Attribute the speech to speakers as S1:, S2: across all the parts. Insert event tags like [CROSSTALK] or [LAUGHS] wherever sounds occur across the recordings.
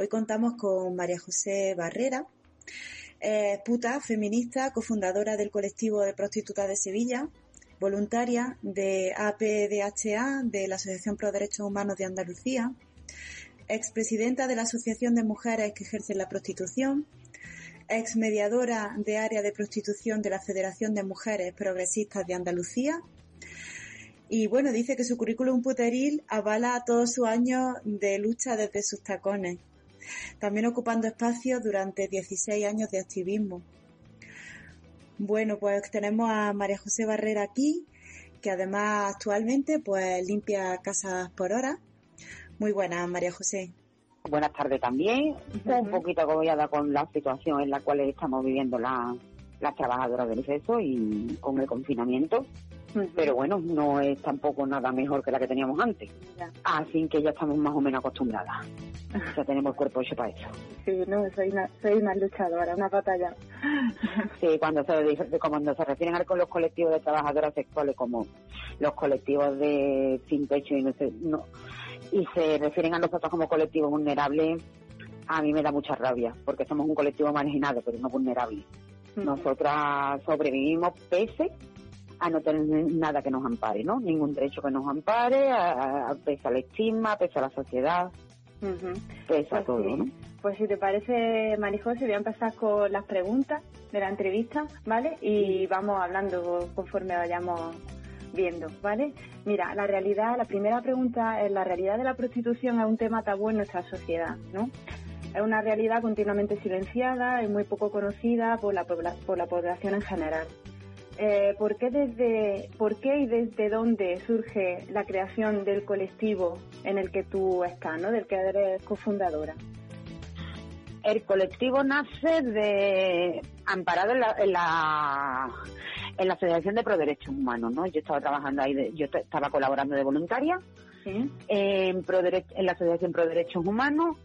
S1: Hoy contamos con María José Barrera, eh, puta, feminista, cofundadora del colectivo de prostitutas de Sevilla, voluntaria de APDHA, de la Asociación Pro Derechos Humanos de Andalucía, expresidenta de la Asociación de Mujeres que ejercen la prostitución, ex mediadora de área de prostitución de la Federación de Mujeres Progresistas de Andalucía. Y bueno, dice que su currículum puteril avala todos sus años de lucha desde sus tacones, también ocupando espacios durante 16 años de activismo. Bueno, pues tenemos a María José Barrera aquí, que además actualmente pues limpia casas por hora. Muy buenas, María José.
S2: Buenas tardes también. Un poquito agobiada con la situación en la cual estamos viviendo la- las trabajadoras del sexo y con el confinamiento. Pero bueno, no es tampoco nada mejor que la que teníamos antes. Así que ya estamos más o menos acostumbradas. [LAUGHS] Ya tenemos cuerpo hecho para eso.
S3: Sí, no, soy una, soy una luchadora, una batalla.
S2: Sí, cuando se, cuando se refieren a con los colectivos de trabajadoras sexuales como los colectivos de sin techo y no sé, no, y se refieren a nosotros como colectivos vulnerables, a mí me da mucha rabia, porque somos un colectivo marginado, pero no vulnerable. Nosotras sobrevivimos pese a no tener nada que nos ampare, ¿no? Ningún derecho que nos ampare, a, a- pese al estigma, pese a la sociedad,
S3: Pues
S2: todo,
S3: sí.
S2: ¿no?
S3: Pues si te parece, Marijose, voy a empezar con las preguntas de la entrevista, ¿vale? Y vamos hablando conforme vayamos viendo, ¿vale? Mira, la realidad, la primera pregunta es, la realidad de la prostitución es un tema tabú en nuestra sociedad, ¿no? Es una realidad continuamente silenciada y muy poco conocida por la, por la población en general. Eh, ¿por, qué desde, ¿Por qué y desde dónde surge la creación del colectivo en el que tú estás, ¿no? del que eres cofundadora?
S2: El colectivo nace de amparado en la, en la en la Asociación de Pro Derechos Humanos, ¿no? Yo estaba trabajando ahí, de- yo estaba colaborando de voluntaria en, Pro en la Asociación Pro Derechos Humanos,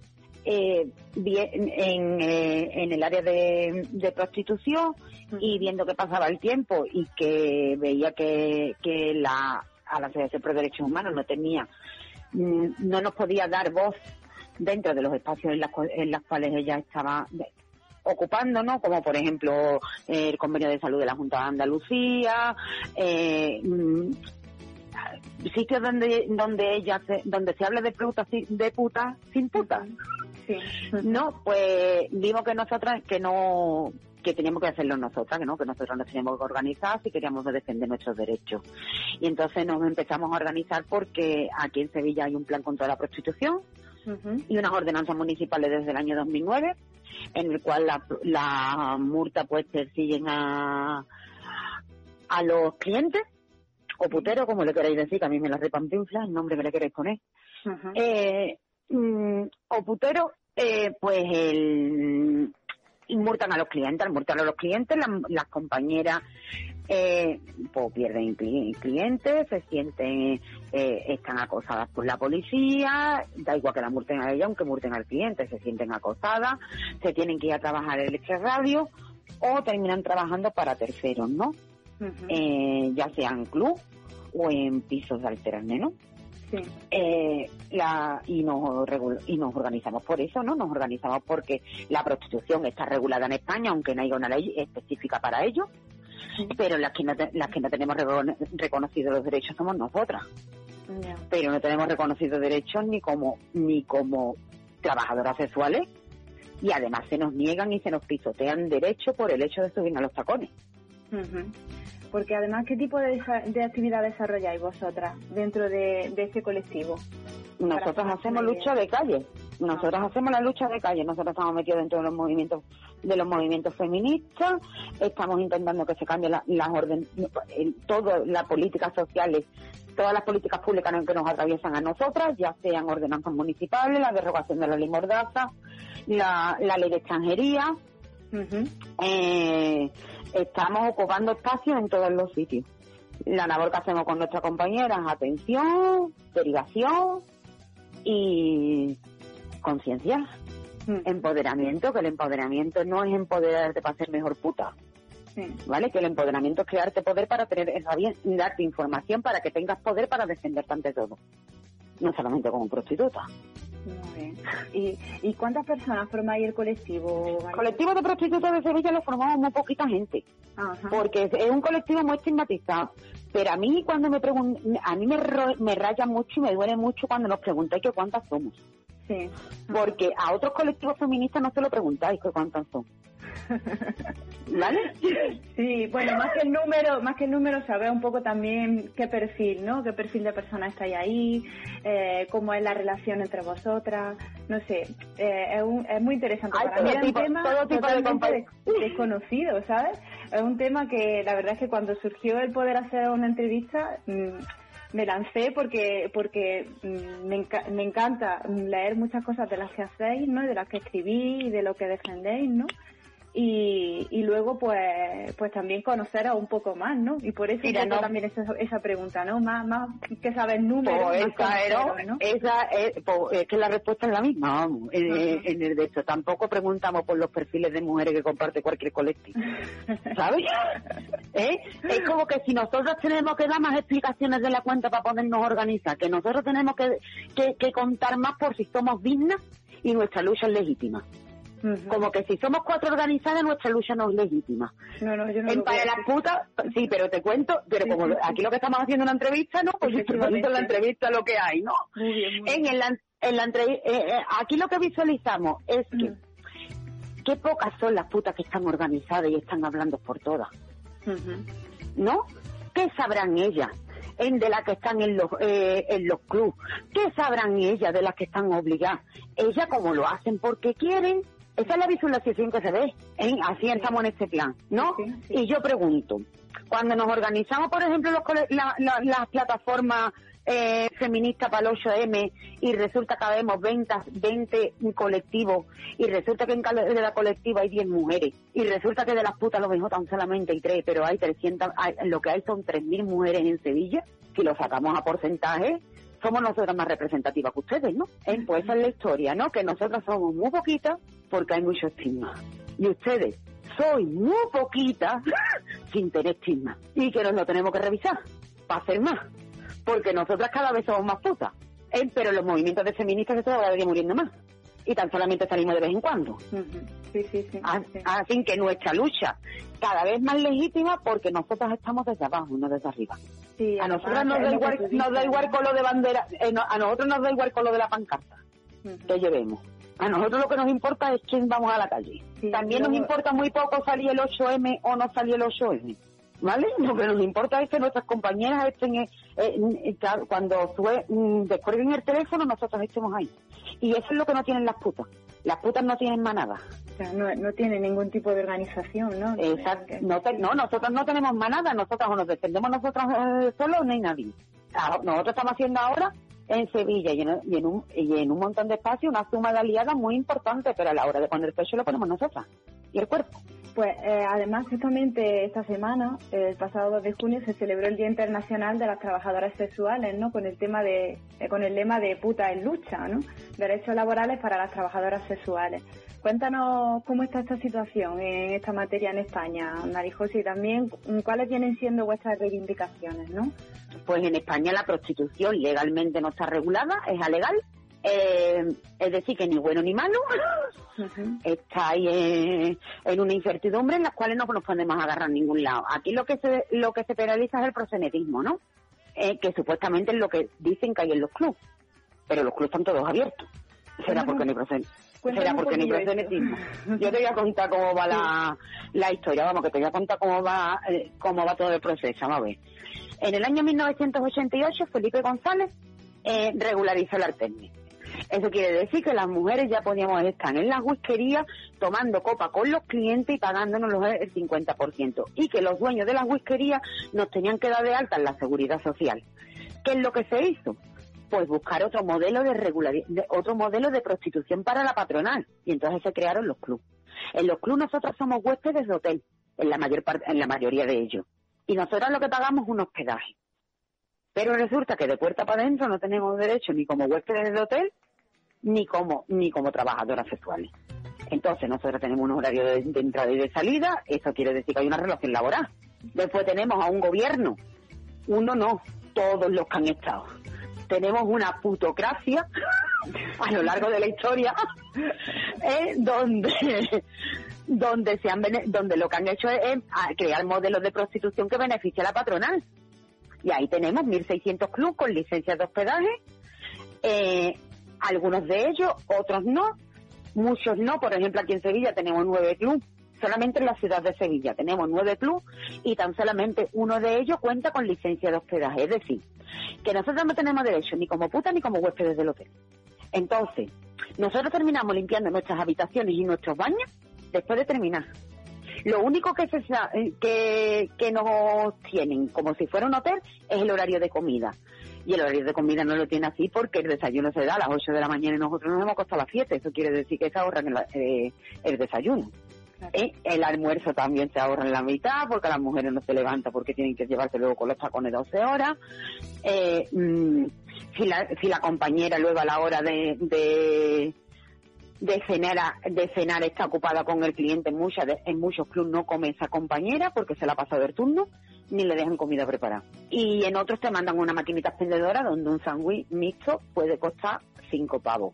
S2: eh, vi- en, eh, en el área de, de prostitución y viendo que pasaba el tiempo y que veía que, que la, a la Asociación Pro Derechos Humanos no tenía, mm, no nos podía dar voz dentro de los espacios en, las en los cuales ella estaba ¿no? Como por ejemplo eh, el convenio de salud de la Junta de Andalucía, eh, mm, sitios donde donde ella se, donde se habla de putas de putas sin putas. No, pues vimos que nosotras que no que teníamos que hacerlo nosotras, que no, que nosotros nos teníamos que organizar si queríamos defender nuestros derechos. Y entonces nos empezamos a organizar porque aquí en Sevilla hay un plan contra la prostitución y unas ordenanzas municipales desde el año 2009 en el cual la, la multa pues persiguen a a los clientes o puteros, como le queréis decir, que a mí me la repampinfla el nombre que le queréis poner. Eh, mm, o putero, eh, pues el multan a los clientes, al a los clientes, las, las compañeras eh, pues pierden cli- clientes, se sienten, eh, están acosadas por la policía, da igual que la multen a ella, aunque multen al cliente, se sienten acosadas, se tienen que ir a trabajar en el radio o terminan trabajando para terceros, ¿no? Eh, ya sea en club o en pisos de alterne, ¿no? Eh, la, y, nos y nos organizamos por eso, ¿no? Nos organizamos porque la prostitución está regulada en España, aunque no haya una ley específica para ello, pero las que no, te- las que no tenemos recono- reconocidos los derechos somos nosotras, pero no tenemos reconocidos derechos ni como ni como trabajadoras sexuales y además se nos niegan y se nos pisotean derecho por el hecho de subir a los tacones.
S3: Ujú. Porque además, ¿qué tipo de, de actividad desarrolláis vosotras dentro de, de este colectivo?
S2: Nosotros hacemos lucha de calle. Nosotros hacemos la lucha de calle. Nosotros estamos metidos dentro de los movimientos de los movimientos feministas. Estamos intentando que se cambie la, las orden, todo las políticas sociales, todas las políticas públicas que nos atraviesan a nosotras, ya sean ordenanzas municipales, la derogación de la ley mordaza, la, la ley de extranjería. Eh, estamos ocupando espacios en todos los sitios. La labor que hacemos con nuestras compañeras, atención, derivación y conciencia,
S3: Mm,
S2: empoderamiento, que el empoderamiento no es empoderarte para ser mejor puta,
S3: sí.
S2: ¿vale? Que el empoderamiento es crearte poder para tener herramientas, darte información para que tengas poder para defenderte ante todo. No solamente como prostituta.
S3: Muy bien. ¿Y, ¿Y cuántas personas formáis el colectivo? María?
S2: Colectivo de prostitutas de Sevilla lo formamos muy poquita gente.
S3: Ajá.
S2: porque es- un colectivo muy estigmatizado. Pero a mí cuando me pregun a mí me, me raya mucho y me duele mucho cuando nos preguntáis que cuántas somos.
S3: Sí.
S2: Porque a otros colectivos feministas no se lo preguntáis que cuántas son. [LAUGHS] ¿Vale?
S3: Sí, bueno, más que el número, más que el número, saber un poco también qué perfil, ¿no? Qué perfil de personas estáis ahí, eh, cómo es la relación entre vosotras, no sé, eh, es, un- es muy interesante. Para mí es un tema
S2: de
S3: totalmente des- desconocido, ¿sabes? Es un tema que la verdad es que cuando surgió el poder hacer una entrevista, mm, me lancé porque porque mm, me, enca- me encanta leer muchas cosas de las que hacéis, ¿no? De las que escribís y de lo que defendéis, ¿no? Y, y luego pues pues también conoceros un poco más, ¿no? Y por eso
S2: Mira, no-
S3: también esa, esa pregunta, ¿no? Más más que sabes números,
S2: Pues
S3: más
S2: esa, era-
S3: conoceros, ¿no?
S2: esa es, pues, es que la respuesta es la misma, vamos. En, en el de hecho, tampoco preguntamos por los perfiles de mujeres que comparte cualquier colectivo. [LAUGHS] ¿Sabes? ¿Eh? Es como que si nosotros tenemos que dar más explicaciones de la cuenta para podernos organizar, que nosotros tenemos que, que, que contar más por si somos dignas y nuestra lucha es legítima. Como que si somos cuatro organizadas, nuestra lucha no es legítima.
S3: No, no, yo no
S2: En para las putas, sí, pero te cuento, pero como aquí lo que estamos haciendo es una entrevista, ¿no? Pues yo te cuento en la entrevista lo que hay, ¿no?
S3: Muy bien, muy
S2: En el, en la entrev- eh, eh, aquí lo que visualizamos es que
S3: Mm.
S2: qué pocas son las putas que están organizadas y están hablando por todas. ¿no? ¿Qué sabrán ellas? En de las que están en los eh, en los clubes, ¿qué sabrán ellas de las que están obligadas? Ellas como lo hacen porque quieren, esa es la visualización que se ve, ¿eh? así estamos en este plan, ¿no?
S3: Sí, sí.
S2: Y yo pregunto, cuando nos organizamos, por ejemplo, los la- la- las plataformas eh, feministas para el 8M y resulta que vemos 20, 20 colectivos y resulta que en cada de la colectiva hay 10 mujeres y resulta que de las putas lo mejor tan solamente hay 3, pero hay 300, hay- lo que hay son 3.000 mujeres en Sevilla, si lo sacamos a porcentaje, somos nosotras más representativas que ustedes, ¿no? Eh, Pues esa es la historia, ¿no? Que nosotras somos muy poquitas porque hay mucho estigma. Y ustedes soy muy poquitas [LAUGHS] sin tener estigma. Y que nos lo tenemos que revisar para hacer más. Porque nosotras cada vez somos más putas. Eh, Pero los movimientos de feministas se están cada día muriendo más. Y tan solamente salimos de vez en cuando.
S3: Ujú. Sí, sí, sí.
S2: Ah,
S3: sí.
S2: Así que nuestra lucha cada vez más legítima porque nosotras estamos desde abajo, no desde arriba.
S3: Sí,
S2: A
S3: además,
S2: nosotras nos da igual, nos da igual lo de bandera, eh, no, a nosotros nos da igual con lo de la pancarta que llevemos. A nosotros lo que nos importa es quién vamos a la calle.
S3: Sí,
S2: También nos importa muy poco salir el 8M o no salir el 8M. ¿Vale? Lo que nos importa es que nuestras compañeras estén, eh, eh, eh, claro, cuando sue- mm, descuelguen el teléfono, nosotros estemos ahí. Y eso es lo que no tienen las putas. Las putas no tienen manada.
S3: O sea, no, no tiene ningún tipo de organización, ¿no?
S2: Exacto. No, te- no, nosotros no tenemos manada, nosotros o nos defendemos nosotros eh, solos, no hay nadie. Nosotros estamos haciendo ahora en Sevilla y en, y en un, y en un montón de espacios una suma de aliadas muy importante, pero a la hora de poner el pecho lo ponemos nosotras y el cuerpo.
S3: Pues eh, además justamente esta semana, el pasado 2 de junio, se celebró el Día Internacional de las Trabajadoras Sexuales, ¿no? Con el tema de, eh, con el lema de puta en lucha, ¿no? Derechos laborales para las trabajadoras sexuales. Cuéntanos cómo está esta situación en esta materia en España, Marijose, y también mm, cuáles vienen siendo vuestras reivindicaciones, ¿no?
S2: Pues en España la prostitución legalmente no está regulada, es alegal. Eh, es decir, que ni bueno ni malo
S3: Ujú.
S2: está ahí eh, en una incertidumbre en la cual no nos podemos agarrar a ningún lado. Aquí lo que se lo que se penaliza es el prosenetismo, ¿no? Eh, que supuestamente es lo que dicen que hay en los clubes, pero los clubes están todos abiertos. ¿Será porque no hay prosen-
S3: Cuéntame
S2: Espera,
S3: un
S2: porque ni
S3: esto. [LAUGHS]
S2: Yo te voy a contar cómo va la, la historia, vamos, que te voy a contar cómo va, eh, cómo va todo el proceso, vamos a ver. En el año 1988, Felipe González eh, regularizó el Artemis. Eso quiere decir que las mujeres ya podíamos estar en las whiskerías tomando copa con los clientes y pagándonos los- el 50%. Y que los dueños de las whiskerías nos tenían que dar de alta en la seguridad social. ¿Qué es lo que se hizo? Pues buscar otro modelo de, regulari- de- otro modelo de prostitución para la patronal. Y entonces se crearon los clubs. En los clubs nosotros somos huéspedes de hotel, en la mayor parte, en la mayoría de ellos. Y nosotros lo que pagamos es un hospedaje. Pero resulta que de puerta para adentro no tenemos derecho ni como huéspedes de hotel, ni como, ni como trabajadoras sexuales. Entonces nosotros tenemos un horario de, entrada y de salida, eso quiere decir que hay una relación laboral. Después tenemos a un gobierno, uno no, todos los que han estado. Tenemos una putocracia a lo largo de la historia, [LAUGHS] eh, donde donde se han donde lo que han hecho es, crear modelos de prostitución que beneficia a la patronal. Y ahí tenemos 1.600 clubes con licencias de hospedaje, eh, algunos de ellos, otros no, muchos no. Por ejemplo, aquí en Sevilla tenemos nueve clubes, solamente en la ciudad de Sevilla tenemos nueve clubes y tan solamente uno de ellos cuenta con licencia de hospedaje. Es decir, que nosotros no tenemos derecho ni como puta ni como huéspedes del hotel. Entonces, nosotros terminamos limpiando nuestras habitaciones y nuestros baños después de terminar. Lo único que, se, eh, que, que nos tienen como si fuera un hotel es el horario de comida. Y el horario de comida no lo tiene así porque el desayuno se da a las 8 de la mañana y nosotros nos hemos acostado a las 7. Eso quiere decir que se ahorran el, eh, el desayuno. Eh, El almuerzo también se ahorra en la mitad porque las mujeres no se levantan porque tienen que llevarse luego con los tacones 12 horas. Eh, mm, si, la, si la compañera luego a la hora de, de, de cenar de cenar está ocupada con el cliente en muchas en muchos clubes no come esa compañera porque se la ha pasado el turno ni le dejan comida preparada. Y en otros te mandan una maquinita expendedora donde un sándwich mixto puede costar cinco pavos.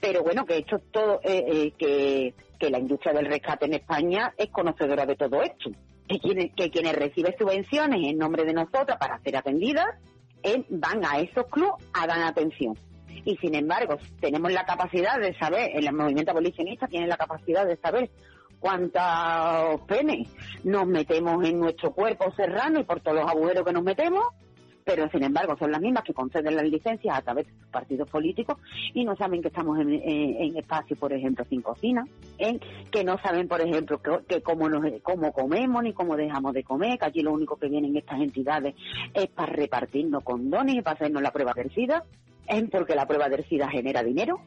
S2: Pero bueno que esto todo eh, eh, que, que la industria del rescate en España es conocedora de todo esto. Que quienes que quienes reciben subvenciones en nombre de nosotras para ser atendidas eh, van a esos clubes a dar atención y sin embargo tenemos la capacidad de saber, el movimiento abolicionista tiene la capacidad de saber cuántos penes nos metemos en nuestro cuerpo serrano y por todos los agujeros que nos metemos, pero sin embargo son las mismas que conceden las licencias a través de sus partidos políticos y no saben que estamos en, espacios, por ejemplo, sin cocina, en que no saben, por ejemplo, que, que cómo, nos, cómo comemos ni cómo dejamos de comer, que allí lo único que vienen estas entidades es para repartirnos condones y para hacernos la prueba SIDA, es porque la prueba del SIDA genera dinero.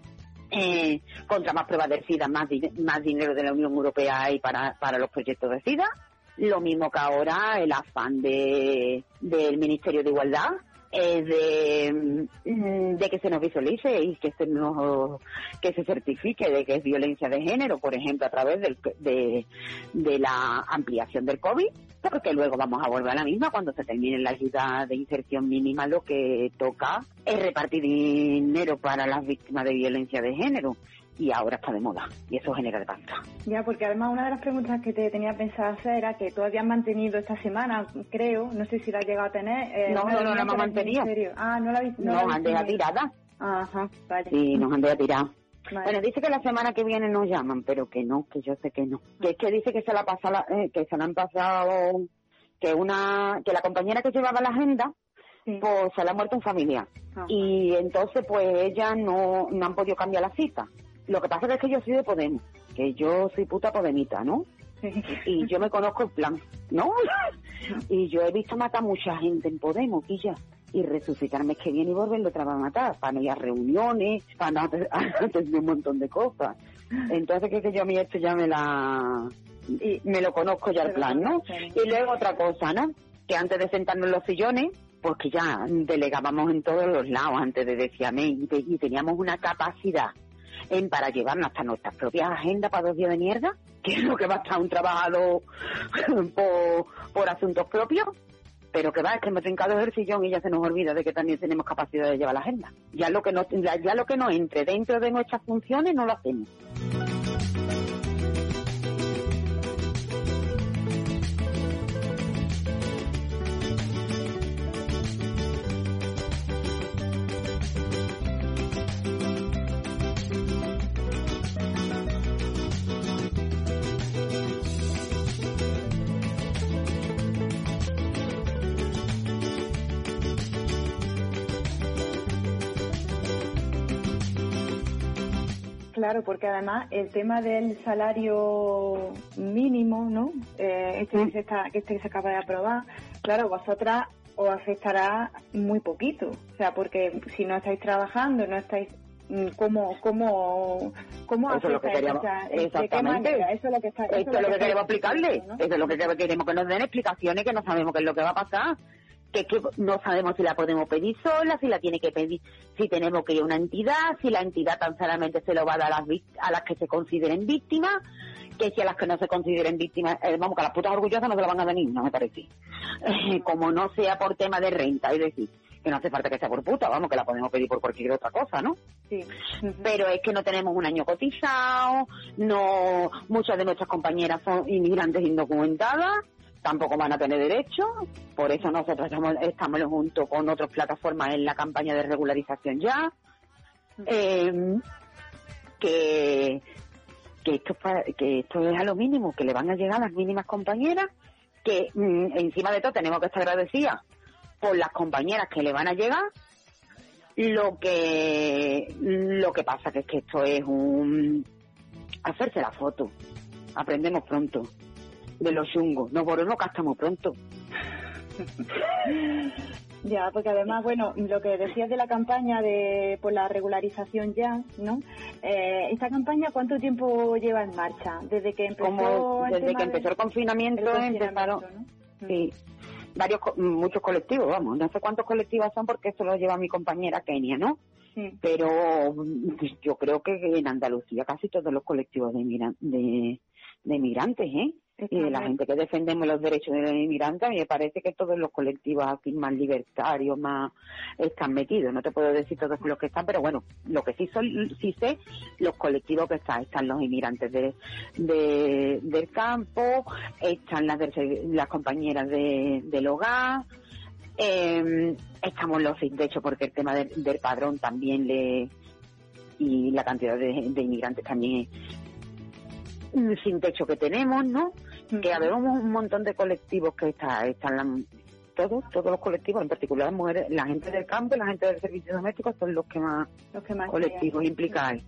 S2: Eh, contra más pruebas del SIDA, más, más dinero de la Unión Europea hay para, para los proyectos de SIDA. Lo mismo que ahora el afán de, del Ministerio de Igualdad es de, mm, de que se nos visualice y que se nos que se certifique de que es violencia de género, por ejemplo, a través del, de, de la ampliación del COVID, porque luego vamos a volver a la misma cuando se termine la ayuda de inserción mínima, lo que toca es repartir dinero para las víctimas de violencia de género y ahora está de moda y eso genera pasta.
S3: Ya, porque además una de las preguntas que te tenía pensado hacer era que tú habías mantenido esta semana, creo, no sé si la has llegado a tener. eh,
S2: No, no, no la hemos mantenido.
S3: Ah, no la habéis no la
S2: Nos
S3: habéis
S2: han dejado tirada.
S3: Ajá, vale.
S2: Sí, nos han dejado tirada.
S3: Vale.
S2: Bueno, dice que la semana que viene nos llaman, pero que no, que yo sé que no. Que es que dice que se la pasa la- eh, que se la han pasado, que una, que la compañera que llevaba la agenda,
S3: Sí.
S2: pues se le ha muerto un familiar.
S3: Ajá.
S2: Y entonces pues ella no, no han podido cambiar la cita. Lo que pasa es que yo soy de Podemos, que yo soy puta podemita, ¿no?
S3: Sí. [LAUGHS]
S2: Y yo me conozco el plan, ¿no? [LAUGHS] Y yo he visto matar mucha gente en Podemos, y ya. Y resucitarme que viene y volverlo otra vez a matar, para no ir a reuniones, para no hacer [LAUGHS] hacer un montón de cosas. Entonces que, que yo a mí esto ya me la... Y me lo conozco ya el plan, ¿no? Y luego otra cosa, ¿no? Que antes de sentarnos en los sillones, pues que ya delegábamos en todos los lados antes de decirme y, te- y teníamos una capacidad en para llevarnos hasta nuestras propias agendas para dos días de mierda, que es lo que va a estar un trabajador [LAUGHS] por, por asuntos propios, pero que va, es que hemos trincado el sillón y ya se nos olvida de que también tenemos capacidad de llevar la agenda. Ya lo que no, ya lo que no entre dentro de nuestras funciones no lo hacemos.
S3: Claro, porque además el tema del salario mínimo, ¿no? Eh, este, que se está, que este se acaba de aprobar, claro, vosotras os afectará muy poquito. O sea, porque si no estáis trabajando, no estáis mm, ¿Cómo, cómo, cómo
S2: Eso es lo que queríamos,
S3: esa- ¿de qué
S2: exactamente.
S3: Eso es lo que está, eso
S2: Esto es lo que
S3: está
S2: queremos explicarle.
S3: ¿no?
S2: Eso es lo que queremos que nos den explicaciones, que no sabemos qué es lo que va a pasar. Que, que no sabemos si la podemos pedir sola, si la tiene que pedir, si tenemos que ir a una entidad, si la entidad tan solamente se lo va a dar a las, a las que se consideren víctimas, que si a las que no se consideren víctimas, eh, vamos, que a las putas orgullosas no se la van a ni una, me parece. Eh, como no sea por tema de renta, es decir, que no hace falta que sea por puta, vamos, que la podemos pedir por cualquier otra cosa, ¿no?
S3: Sí.
S2: Pero es que no tenemos un año cotizado, no muchas de nuestras compañeras son inmigrantes indocumentadas, tampoco van a tener derecho, por eso nosotros estamos, estamos junto con otras plataformas en la campaña de regularización ya, eh, que que esto, que esto es a lo mínimo, que le van a llegar las mínimas compañeras, que mm, encima de todo tenemos que estar agradecidas por las compañeras que le van a llegar, lo que lo que pasa que es que esto es un hacerse la foto. Aprendemos pronto de los chungos. Nos volvemos gastamos pronto. [LAUGHS]
S3: Ya, porque además, bueno, lo que decías de la campaña de por la regularización ya, ¿no? Eh, esta campaña, ¿cuánto tiempo lleva en marcha? Desde que empezó
S2: Como
S3: el
S2: desde que empezó el confinamiento,
S3: el confinamiento,
S2: empezaron
S3: ¿no?
S2: sí, varios muchos colectivos, vamos, no sé cuántos colectivos son porque eso lo lleva mi compañera Kenia, ¿no?
S3: Sí.
S2: Pero yo creo que en Andalucía casi todos los colectivos de, de, de inmigrantes, ¿eh? Y de la gente que defendemos los derechos de los inmigrantes, a mí me parece que todos los colectivos así más libertarios, más están metidos. No te puedo decir todos los que están, pero bueno, lo que sí son, sí sé, los colectivos que están, están los inmigrantes de, de- del campo, están las, las compañeras de, del hogar, eh, estamos los sin techo porque el tema del, del padrón también le y la cantidad de, de inmigrantes también es sin techo que tenemos, ¿no? Que habemos un montón de colectivos que está, están la- todos, todos los colectivos, en particular las mujeres, la gente del campo y la gente del servicio doméstico son los que más
S3: Los que más
S2: colectivos implican.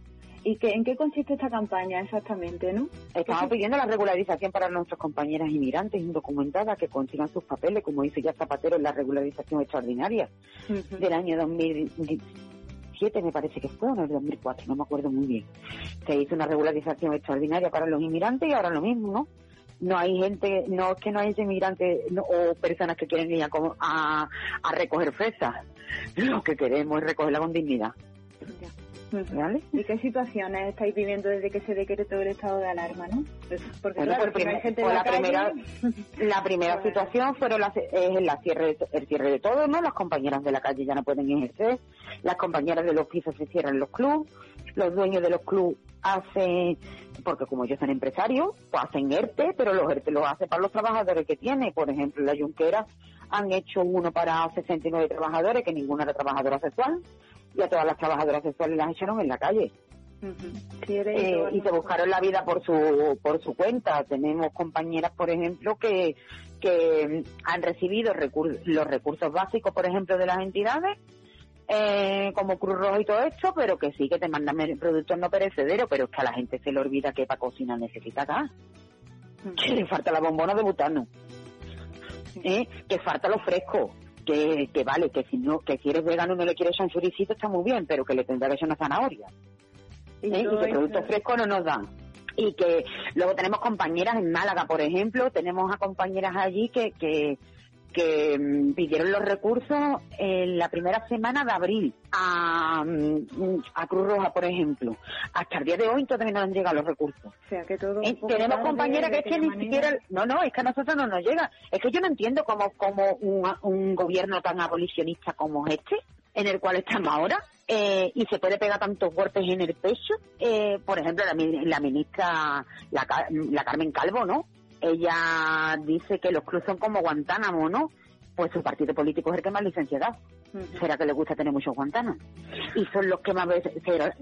S3: ¿Y qué, en qué consiste esta campaña exactamente, no?
S2: Estamos pidiendo la regularización para nuestras compañeras inmigrantes indocumentadas que consigan sus papeles, como dice ya Zapatero en la regularización extraordinaria
S3: Ujú.
S2: del año 2007, me parece que fue, o en el 2004, no me acuerdo muy bien. Se hizo una regularización extraordinaria para los inmigrantes y ahora lo mismo, ¿no? No hay gente, no es que no hay inmigrantes no- o personas que quieren ir a, a, a recoger fresas. Lo que queremos es recogerla con dignidad. ¿Vale?
S3: ¿Y qué situaciones estáis viviendo desde que se decretó el estado de alarma, no? Pues, Porque
S2: Bueno,
S3: claro, no hay gente en la,
S2: la primera-. [LAUGHS] La primera
S3: Bueno.
S2: situación fueron las, es la cierre de, el cierre de todo, ¿no? Las compañeras de la calle ya no pueden ejercer, las compañeras de los pisos se cierran los clubes, los dueños de los clubes hacen, porque como ellos son empresarios, pues hacen ERTE, pero los ERTE los hacen para los trabajadores que tiene. Por ejemplo, la Junquera han hecho uno para 69 trabajadores, que ninguna era trabajadora sexual, y a todas las trabajadoras sexuales las echaron en la calle. Eh, y se buscaron la vida por su por su cuenta. Tenemos compañeras, por ejemplo, que que mm, han recibido recur- los recursos básicos, por ejemplo, de las entidades, eh, como Cruz Roja y todo esto, pero que sí que te mandan productos no perecederos, pero es que a la gente se le olvida que para cocinar necesita gas, que le falta la bombona de butano, ¿eh? que falta lo fresco. Que, que vale, que si no, que si eres vegano y no le quieres un churicito está muy bien, pero que le tendrá que echar una zanahoria.
S3: Y
S2: ¿eh? y que productos frescos no nos dan. Y que luego tenemos compañeras en Málaga, por ejemplo, tenemos a compañeras allí que, que, que mm, pidieron los recursos en la primera semana de abril a, mm, a Cruz Roja, por ejemplo. Hasta el día de hoy todavía no han llegado los recursos.
S3: O sea, que todo
S2: Eh, tenemos compañeras que es que ni
S3: manera.
S2: siquiera, no, no, es que a nosotros no nos llega. Es que yo no entiendo cómo, cómo un, un gobierno tan abolicionista como este, en el cual estamos ahora, eh, y se puede pegar tantos golpes en el pecho. Eh, por ejemplo, la, mi- la ministra, la, la Carmen Calvo, ¿no? Ella dice que los clubes son como Guantánamo, ¿no? Pues su partido político es el que más licencia da. Será que le gusta tener muchos guantanos. Y son los que más veces,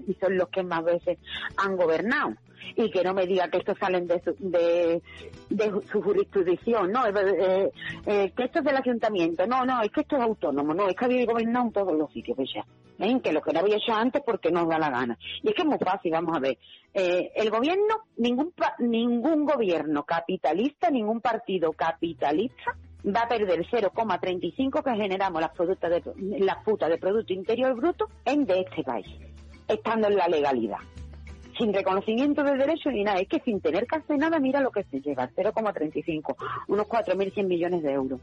S2: y son los que más veces han gobernado. Y que no me diga que estos salen de su, de, su jurisdicción, no, eh, eh, que esto es del ayuntamiento, no, no, es que esto es autónomo, no, es que había gobernado en todos los sitios, pues ya. ¿eh? que lo que no había hecho antes porque nos da la gana. Y es que es muy fácil, vamos a ver. el gobierno, ningún, ningún gobierno capitalista, ningún partido capitalista va a perder 0,35 que generamos las, productos de, las putas de Producto Interior Bruto en de este país, estando en la legalidad. Sin reconocimiento de derechos ni nada, es que sin tener que hacer nada, mira lo que se lleva, 0,35, unos 4.100 millones de euros,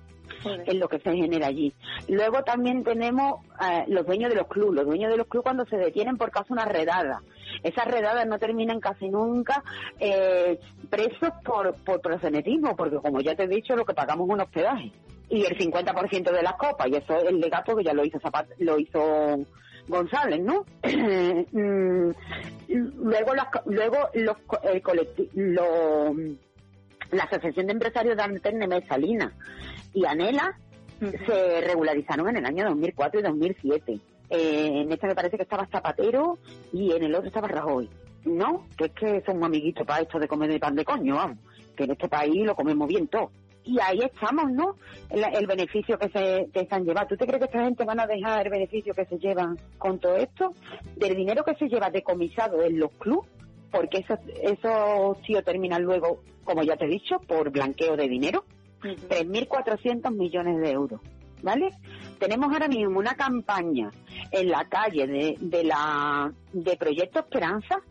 S2: es lo que se genera allí. Luego también tenemos eh, los dueños de los clubes, los dueños de los clubes cuando se detienen por causa de una redada. Esas redadas no terminan casi nunca eh, presos por, por prosenetismo, porque como ya te he dicho, lo que pagamos es un hospedaje. Y el 50% de las copas, y eso es el legato que ya lo hizo Zapat lo hizo González, ¿no? [CLEARS THROAT] Mm, luego, luego los, el colectivo, la Asociación de Empresarios de Antenne Mesalina y Anela se regularizaron en el año 2004 y 2007. Eh, en este me parece que estaba Zapatero y en el otro estaba Rajoy. ¿No? Que es que son amiguitos para esto de comer de pan de coño, vamos. Que en este país lo comemos bien todo. Y ahí estamos, ¿no? El, beneficio que se, que se han llevado. ¿Tú te crees que esta gente van a dejar el beneficio que se llevan con todo esto? Del dinero que se lleva decomisado en los clubes, porque esos, esos tíos terminan luego, como ya te he dicho, por blanqueo de dinero. 3.400 millones de euros. ¿vale? Tenemos ahora mismo una campaña en la calle de, de la de Proyecto Esperanza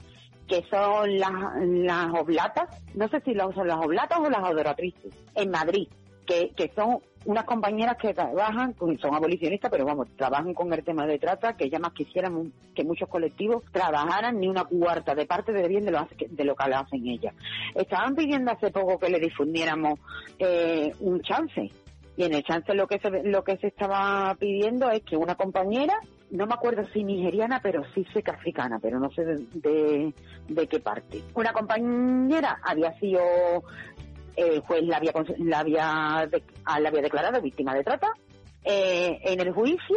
S2: que son las, las oblatas, no sé si son las oblatas o las adoratrices, en Madrid, que, que son unas compañeras que trabajan, son abolicionistas, pero vamos, trabajan con el tema de trata, que ya más quisieran que muchos colectivos trabajaran ni una cuarta de parte de bien de lo, de lo que hacen ellas. Estaban pidiendo hace poco que le difundiéramos eh, un chance y en el chance lo que se, lo que se estaba pidiendo es que una compañera, no me acuerdo si nigeriana, pero sí sé que africana, pero no sé de, de, qué parte. Una compañera había sido, el eh, juez la había, la había, ah, la había declarado víctima de trata. Eh, en el juicio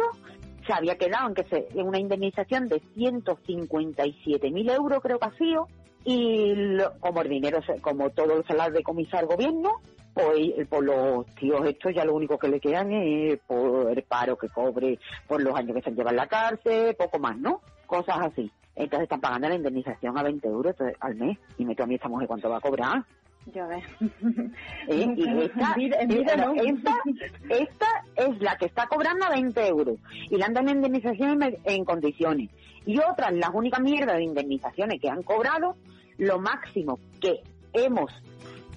S2: se había quedado en que se, una indemnización de 157.000 euros, creo que ha sido, y como el dinero, como todo se la decomisar el gobierno, pues por los tíos estos ya lo único que le quedan es por el paro que cobre por los años que se lleva en la cárcel, poco más, ¿no? Cosas así. Entonces están pagando la indemnización a 20 euros al mes. Y me a mí esta mujer cuánto va a cobrar.
S3: Ya ves.
S2: ¿Eh? Y esta, esta, es la que está cobrando a 20 euros y le han dado indemnización en, en condiciones. Y otras, las únicas mierdas de indemnizaciones que han cobrado, lo máximo que hemos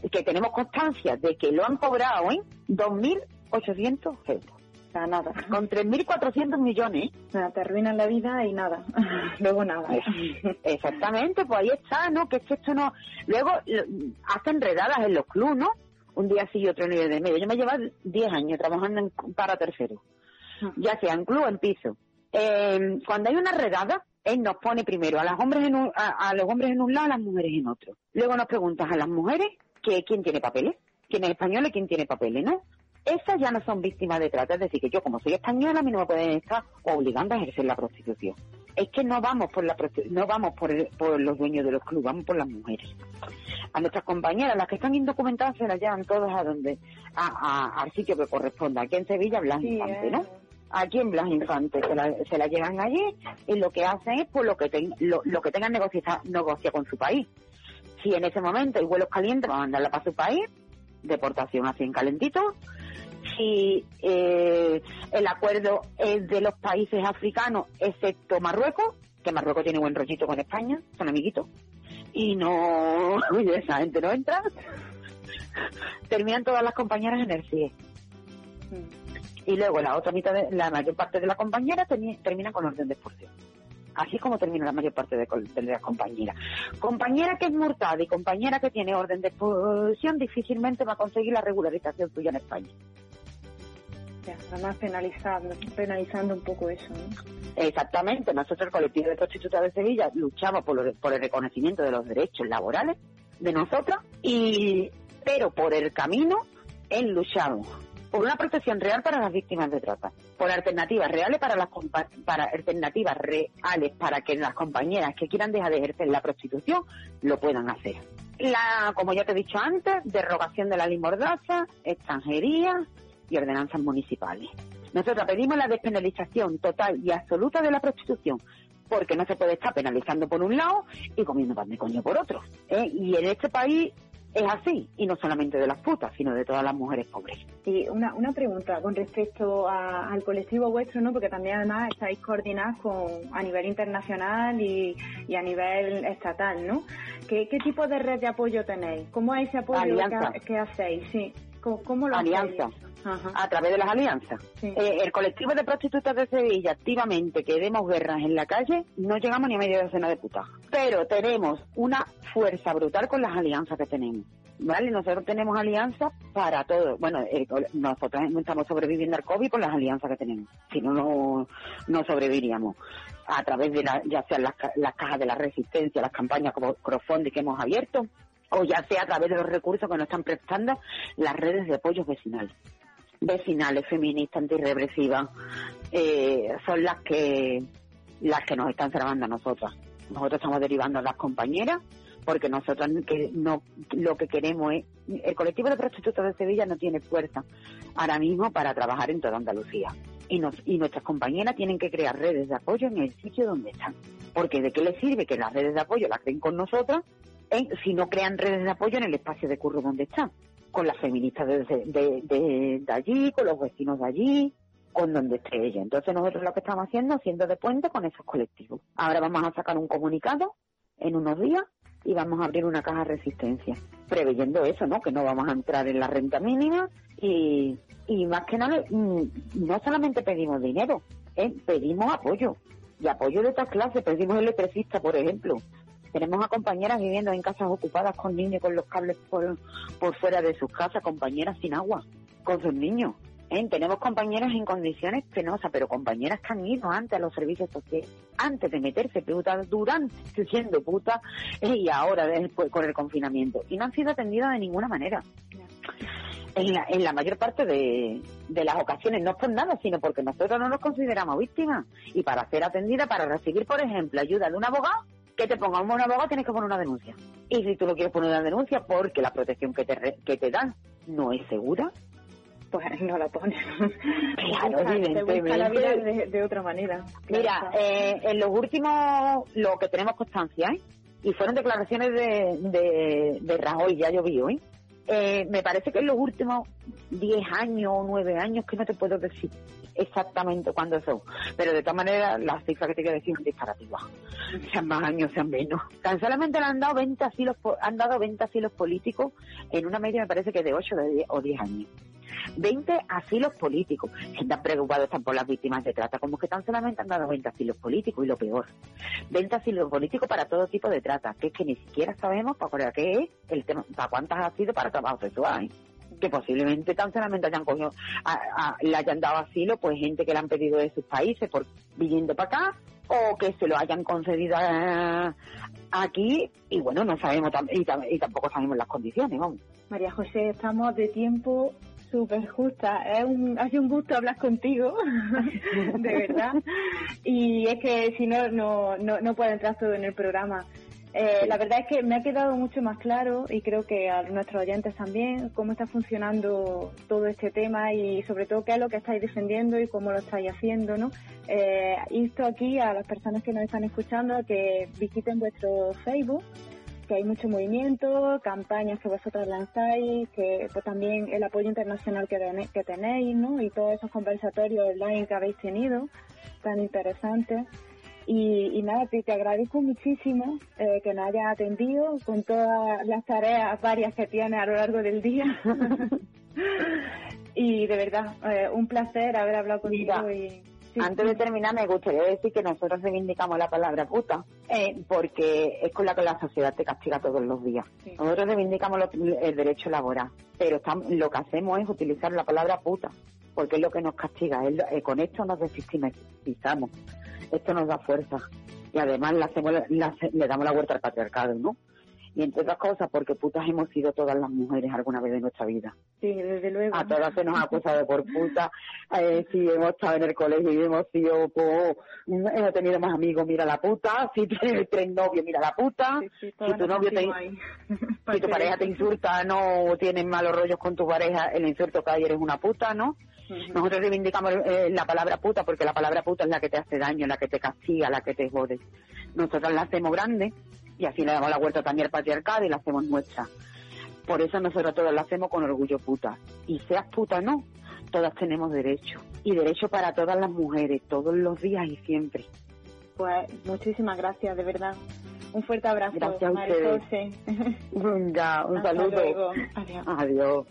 S2: que tenemos constancia de que lo han cobrado en 2.800 euros.
S3: Sea, nada.
S2: Con 3.400 millones.
S3: Nada, te arruinan la vida y nada. [LAUGHS] Luego nada.
S2: Exactamente, pues ahí está, ¿no? Que esto no... Luego hacen redadas en los clubes, ¿no? Un día sí y otro nivel de medio. Yo me llevo 10 años trabajando en, para terceros. Ah. Ya sea en club o en piso. Eh, cuando hay una redada, él nos pone primero a, las hombres en a, a, los hombres en un lado, a las mujeres en otro. Luego nos preguntas a las mujeres que quién tiene papeles, quién es español y quién tiene papeles, ¿no? Esas ya no son víctimas de trata, es decir, que yo como soy española, a mí no me pueden estar obligando a ejercer la prostitución. Es que no vamos por la no vamos por, por los dueños de los clubes, vamos por las mujeres. A nuestras compañeras, las que están indocumentadas, se las llevan todas a donde, a, al sitio que corresponda. Aquí en Sevilla, Blas Infante, ¿no? Aquí en Blas Infante se la, se la llevan allí y lo que hacen es por lo que, lo, lo que tengan negocia, negocia con su país si en ese momento hay vuelos calientes, va a mandarla para su país, deportación así en calentito. Si eh, el acuerdo es de los países africanos, excepto Marruecos, que Marruecos tiene buen rollito con España, son amiguitos, y no, [LAUGHS] esa gente no entra, terminan todas las compañeras en el CIE. Y luego la otra mitad, de, la mayor parte de la compañera termina con orden de expulsión. Así como termina la mayor parte de, las compañeras. Compañera que es murtada y compañera que tiene orden de expulsión difícilmente va a conseguir la regularización tuya en España.
S3: Ya, además penalizando, penalizando un poco eso,
S2: Exactamente. Nosotros, el colectivo de prostitutas de Sevilla, luchamos por, por el reconocimiento de los derechos laborales de nosotras, y, pero por el camino, él luchamos por una protección real para las víctimas de trata, por alternativas reales para las para alternativas reales para que las compañeras que quieran dejar de ejercer la prostitución lo puedan hacer. La, como ya te he dicho antes, derogación de la ley mordaza, extranjería y ordenanzas municipales. Nosotros pedimos la despenalización total y absoluta de la prostitución, porque no se puede estar penalizando por un lado y comiendo pan de coño por otro. ¿eh? Y en este país es así, y no solamente de las putas, sino de todas las mujeres pobres.
S3: Y una, una pregunta con respecto a- al colectivo vuestro, ¿no? Porque también además estáis coordinados con, a nivel internacional y, y a nivel estatal, ¿no? ¿Qué, ¿Qué tipo de red de apoyo tenéis? ¿Cómo es ese apoyo que, que hacéis? Sí. ¿Cómo, cómo lo
S2: Alianza.
S3: hacéis? Ajá.
S2: a través de las alianzas.
S3: Sí.
S2: Eh, el colectivo de prostitutas de Sevilla, activamente, que demos guerras en la calle, no llegamos ni a media docena de putas. Pero tenemos una fuerza brutal con las alianzas que tenemos. ¿Vale? Nosotros tenemos alianzas para todo. Bueno, col- nosotros estamos sobreviviendo al COVID con las alianzas que tenemos. Si no, no, no sobreviviríamos. A través de la, ya sean las cajas de la resistencia, las campañas como crowdfunding que hemos abierto, o ya sea a través de los recursos que nos están prestando las redes de apoyo vecinal vecinales, feministas, antirrepresivas, eh, son las que las que nos están salvando a nosotras. Nosotros estamos derivando a las compañeras porque nosotros que no lo que queremos es el colectivo de prostitutas de Sevilla no tiene fuerza ahora mismo para trabajar en toda Andalucía. Y nos, y nuestras compañeras tienen que crear redes de apoyo en el sitio donde están. Porque de qué les sirve que las redes de apoyo las creen con nosotras eh, si no crean redes de apoyo en el espacio de curro donde están con las feministas de, de, de- allí, con los vecinos de allí, con donde esté ella. Entonces nosotros lo que estamos haciendo, haciendo de puente con esos colectivos. Ahora vamos a sacar un comunicado en unos días y vamos a abrir una caja de resistencia, preveyendo eso, ¿no? Que no vamos a entrar en la renta mínima y, y más que nada, mm, no solamente pedimos dinero, ¿eh? pedimos apoyo. Y apoyo de otras clases, pedimos electricista, por ejemplo. Tenemos a compañeras viviendo en casas ocupadas con niños con los cables por, por fuera de sus casas, compañeras sin agua, con sus niños. ¿eh? Tenemos compañeras en condiciones penosas, pero compañeras que han ido antes a los servicios sociales, antes de meterse puta, durante siendo puta eh, y ahora con el confinamiento. Y no han sido atendidas de ninguna manera. En la, en la mayor parte de, de las ocasiones, no por nada, sino porque nosotros no nos consideramos víctimas. Y para ser atendida, para recibir, por ejemplo, ayuda de un abogado, que te ponga un abogado, tienes que poner una denuncia. Y si tú no quieres poner una denuncia porque la protección que te, re- que te dan no es segura,
S3: Pues [LAUGHS] no la pones.
S2: Claro,
S3: Te busca- te busca la vida
S2: evidentemente.
S3: de, de otra manera.
S2: Mira, eh, en los últimos, lo que tenemos constancia, ¿eh? y fueron declaraciones de, de, de Rajoy, ya llovió, ¿eh? Eh, me parece que en los últimos 10 años o 9 años, que no te puedo decir exactamente cuándo son, pero de todas maneras las cifras que te quiero decir son disparativas, sean más años, sean menos. Tan solamente le han dado 20 asilos, han dado 20 asilos políticos en una media me parece que de 8 de 10 o 10 años. 20 asilos políticos. Si están preocupados están por las víctimas de trata, como que tan solamente han dado 20 asilos políticos y lo peor. 20 asilos políticos para todo tipo de trata, que es que ni siquiera sabemos para qué es el tema, para cuántas ha sido para trabajo sexual. Que posiblemente tan solamente hayan cogido, a- a- le hayan dado asilo, pues gente que le han pedido de sus países por viniendo para acá, o que se lo hayan concedido a- aquí, y bueno, no sabemos, tam- y, tam- y tampoco sabemos las condiciones, vamos.
S3: María José, estamos de tiempo súper justa. Es un, ha sido un gusto hablar contigo, [LAUGHS] de verdad. [LAUGHS] Y es que si no, no, no, no puede entrar todo en el programa. Eh, la verdad es que me ha quedado mucho más claro y creo que a nuestros oyentes también cómo está funcionando todo este tema y sobre todo qué es lo que estáis defendiendo y cómo lo estáis haciendo, ¿no? Eh, insto aquí a las personas que nos están escuchando a que visiten vuestro Facebook que hay mucho movimiento, campañas que vosotros lanzáis, que pues, también el apoyo internacional que, que tenéis, ¿no? Y todos esos conversatorios online que habéis tenido, tan interesantes. Y, y nada, te, te agradezco muchísimo eh, que nos hayas atendido con todas las tareas varias que tienes a lo largo del día. [LAUGHS] y de verdad, eh, un placer haber hablado contigo.
S2: Mira,
S3: y, sí,
S2: Antes de terminar, me gustaría decir que nosotros reivindicamos la palabra puta, eh, porque es con la que la sociedad te castiga todos los días.
S3: Sí.
S2: Nosotros reivindicamos lo- el derecho laboral, pero estamos- lo que hacemos es utilizar la palabra puta, porque es lo que nos castiga. es lo- eh, con esto nos desestigmatizamos, esto nos da fuerza y además le, hacemos, le damos la vuelta al patriarcado, ¿no? Y entre otras cosas, porque putas hemos sido todas las mujeres alguna vez de nuestra vida.
S3: Sí, desde luego.
S2: A todas se nos ha acusado por puta. Eh, si hemos estado en el colegio y hemos sido, pues, hemos tenido más amigos, mira la puta. Si tienes tres novios, mira la puta.
S3: Sí, sí,
S2: si tu novio te, si tu [LAUGHS] pareja te insulta, no tienes malos rollos con tu pareja, el insulto que hay eres una puta, ¿no? Nosotros reivindicamos eh, la palabra puta porque la palabra puta es la que te hace daño, la que te castiga, la que te jode. Nosotros la hacemos grande y así le damos la vuelta también al patriarcado y la hacemos nuestra. Por eso nosotros todos la hacemos con orgullo puta. Y seas puta o no, todas tenemos derecho. Y derecho para todas las mujeres, todos los días y siempre.
S3: Pues muchísimas gracias, de verdad. Un fuerte abrazo,
S2: Gracias a ustedes. Ya, un [LAUGHS]
S3: Hasta
S2: saludo.
S3: luego. Adiós.
S2: Adiós.